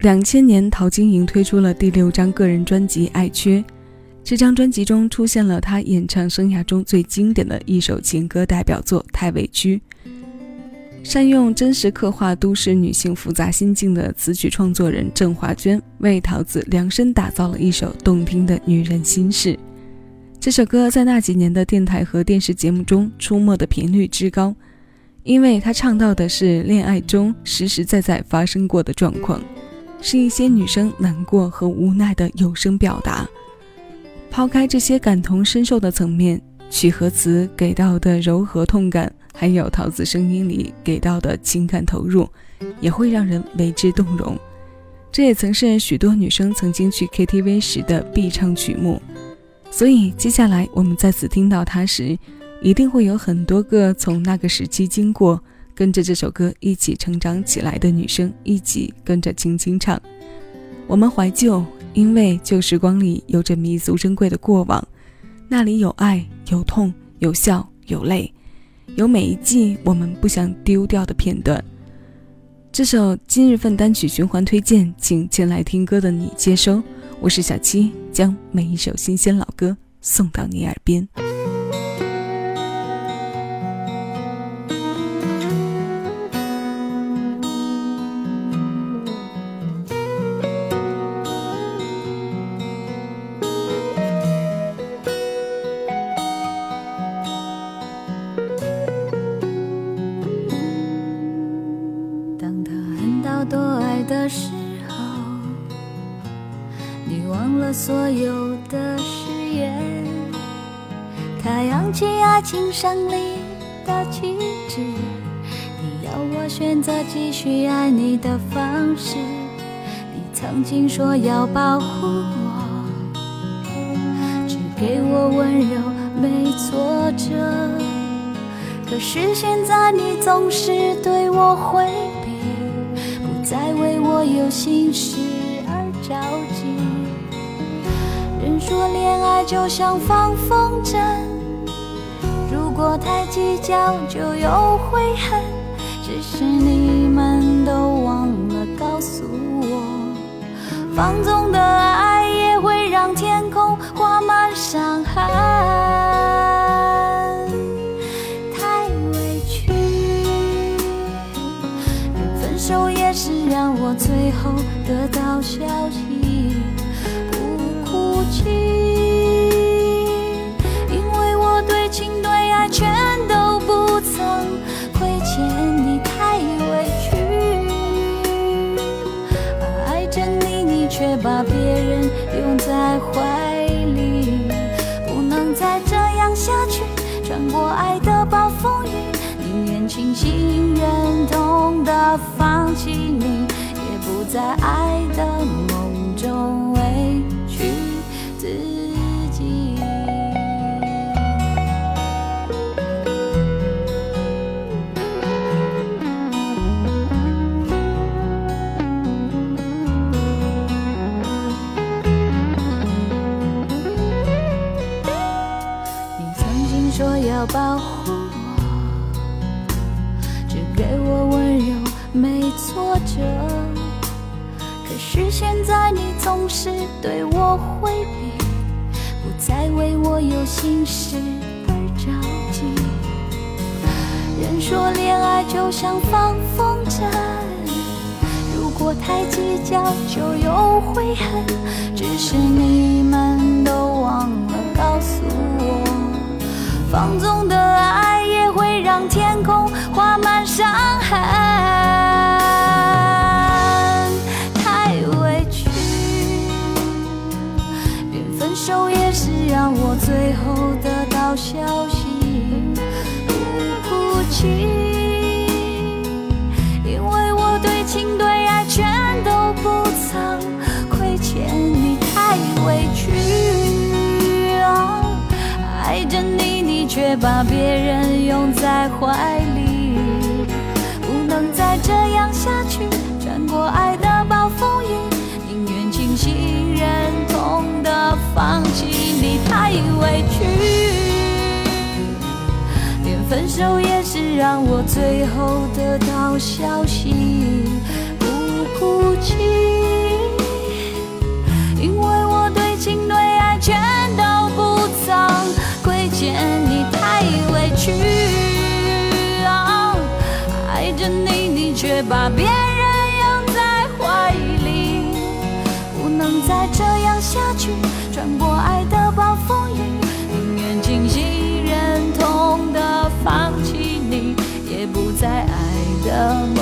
两千年，陶晶莹推出了第六张个人专辑《爱缺》。这张专辑中出现了她演唱生涯中最经典的一首情歌代表作《太委屈》。善用真实刻画都市女性复杂心境的词曲创作人郑华娟为桃子量身打造了一首动听的女人心事。这首歌在那几年的电台和电视节目中出没的频率之高，因为她唱到的是恋爱中实实在在发生过的状况。是一些女生难过和无奈的有声表达。抛开这些感同身受的层面，曲和词给到的柔和痛感，还有桃子声音里给到的情感投入，也会让人为之动容。这也曾是许多女生曾经去 KTV 时的必唱曲目。所以接下来我们再次听到它时，一定会有很多个从那个时期经过。跟着这首歌一起成长起来的女生，一起跟着轻轻唱。我们怀旧，因为旧时光里有着弥足珍贵的过往，那里有爱，有痛，有笑，有泪，有每一季我们不想丢掉的片段。这首今日份单曲循环推荐，请前来听歌的你接收。我是小七，将每一首新鲜老歌送到你耳边。多爱的时候，你忘了所有的誓言，他扬起爱情胜利的旗帜。你要我选择继续爱你的方式。你曾经说要保护我，只给我温柔没挫折。可是现在你总是对我回在，为我有心事而着急。人说恋爱就像放风筝，如果太计较就有悔恨。只是你们都忘了告诉我，放纵的爱手也是让我最后得到消息。不哭泣因为我对情对爱全都不曾亏欠你，太委屈。爱着你，你却把别人拥在怀里，不能再这样下去。穿过爱的暴风雨，宁愿清醒忍痛的放弃你，也不在爱的梦中委屈自己。你曾经说。要保护挫折。可是现在你总是对我回避，不再为我有心事而着急。人说恋爱就像放风筝，如果太计较就有悔恨。只是你们都忘手也是让我最后得到消息，不哭泣，因为我对情对爱全都不曾亏欠你，太委屈，爱着你你。却把别人拥在怀里，不能再这样下去。穿过爱的放弃你太委屈，连分手也是让我最后得到消息不哭泣，因为我对情对爱全都不曾亏欠你太委屈啊，爱着你你却把别人拥在怀里，不能再这样下去。醒